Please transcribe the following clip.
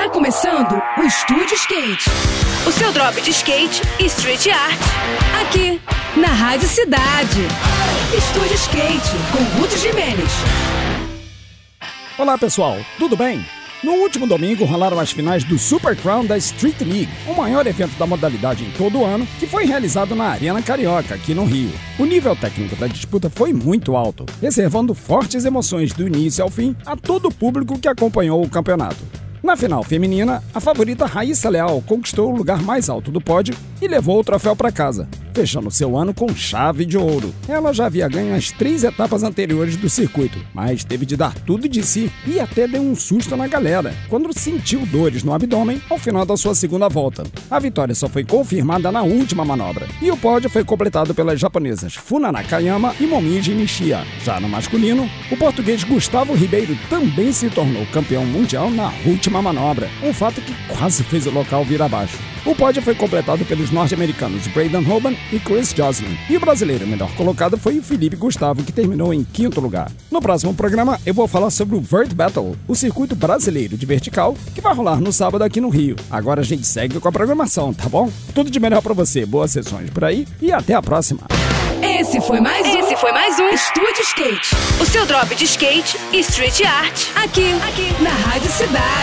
Tá começando o Estúdio Skate. O seu drop de skate e street art. Aqui, na Rádio Cidade. Estúdio Skate, com Ruth Jimenez. Olá pessoal, tudo bem? No último domingo rolaram as finais do Super Crown da Street League, o maior evento da modalidade em todo o ano, que foi realizado na Arena Carioca, aqui no Rio. O nível técnico da disputa foi muito alto, reservando fortes emoções do início ao fim a todo o público que acompanhou o campeonato. Na final feminina, a favorita Raíssa Leal conquistou o lugar mais alto do pódio e levou o troféu para casa, fechando seu ano com chave de ouro. Ela já havia ganho as três etapas anteriores do circuito, mas teve de dar tudo de si e até deu um susto na galera quando sentiu dores no abdômen ao final da sua segunda volta. A vitória só foi confirmada na última manobra e o pódio foi completado pelas japonesas Funa Nakayama e Momiji Nishia. Já no masculino, o português Gustavo Ribeiro também se tornou campeão mundial na última manobra, um fato que quase fez o local vir abaixo. O pódio foi completado pelos norte-americanos Braden Hoban e Chris Joslin. E o brasileiro melhor colocado foi o Felipe Gustavo, que terminou em quinto lugar. No próximo programa, eu vou falar sobre o Vert Battle, o circuito brasileiro de vertical, que vai rolar no sábado aqui no Rio. Agora a gente segue com a programação, tá bom? Tudo de melhor para você, boas sessões por aí e até a próxima. Esse foi mais um. Esse foi mais um Estúdio Skate. O seu drop de skate e street art. Aqui, aqui, na Rádio Cidade.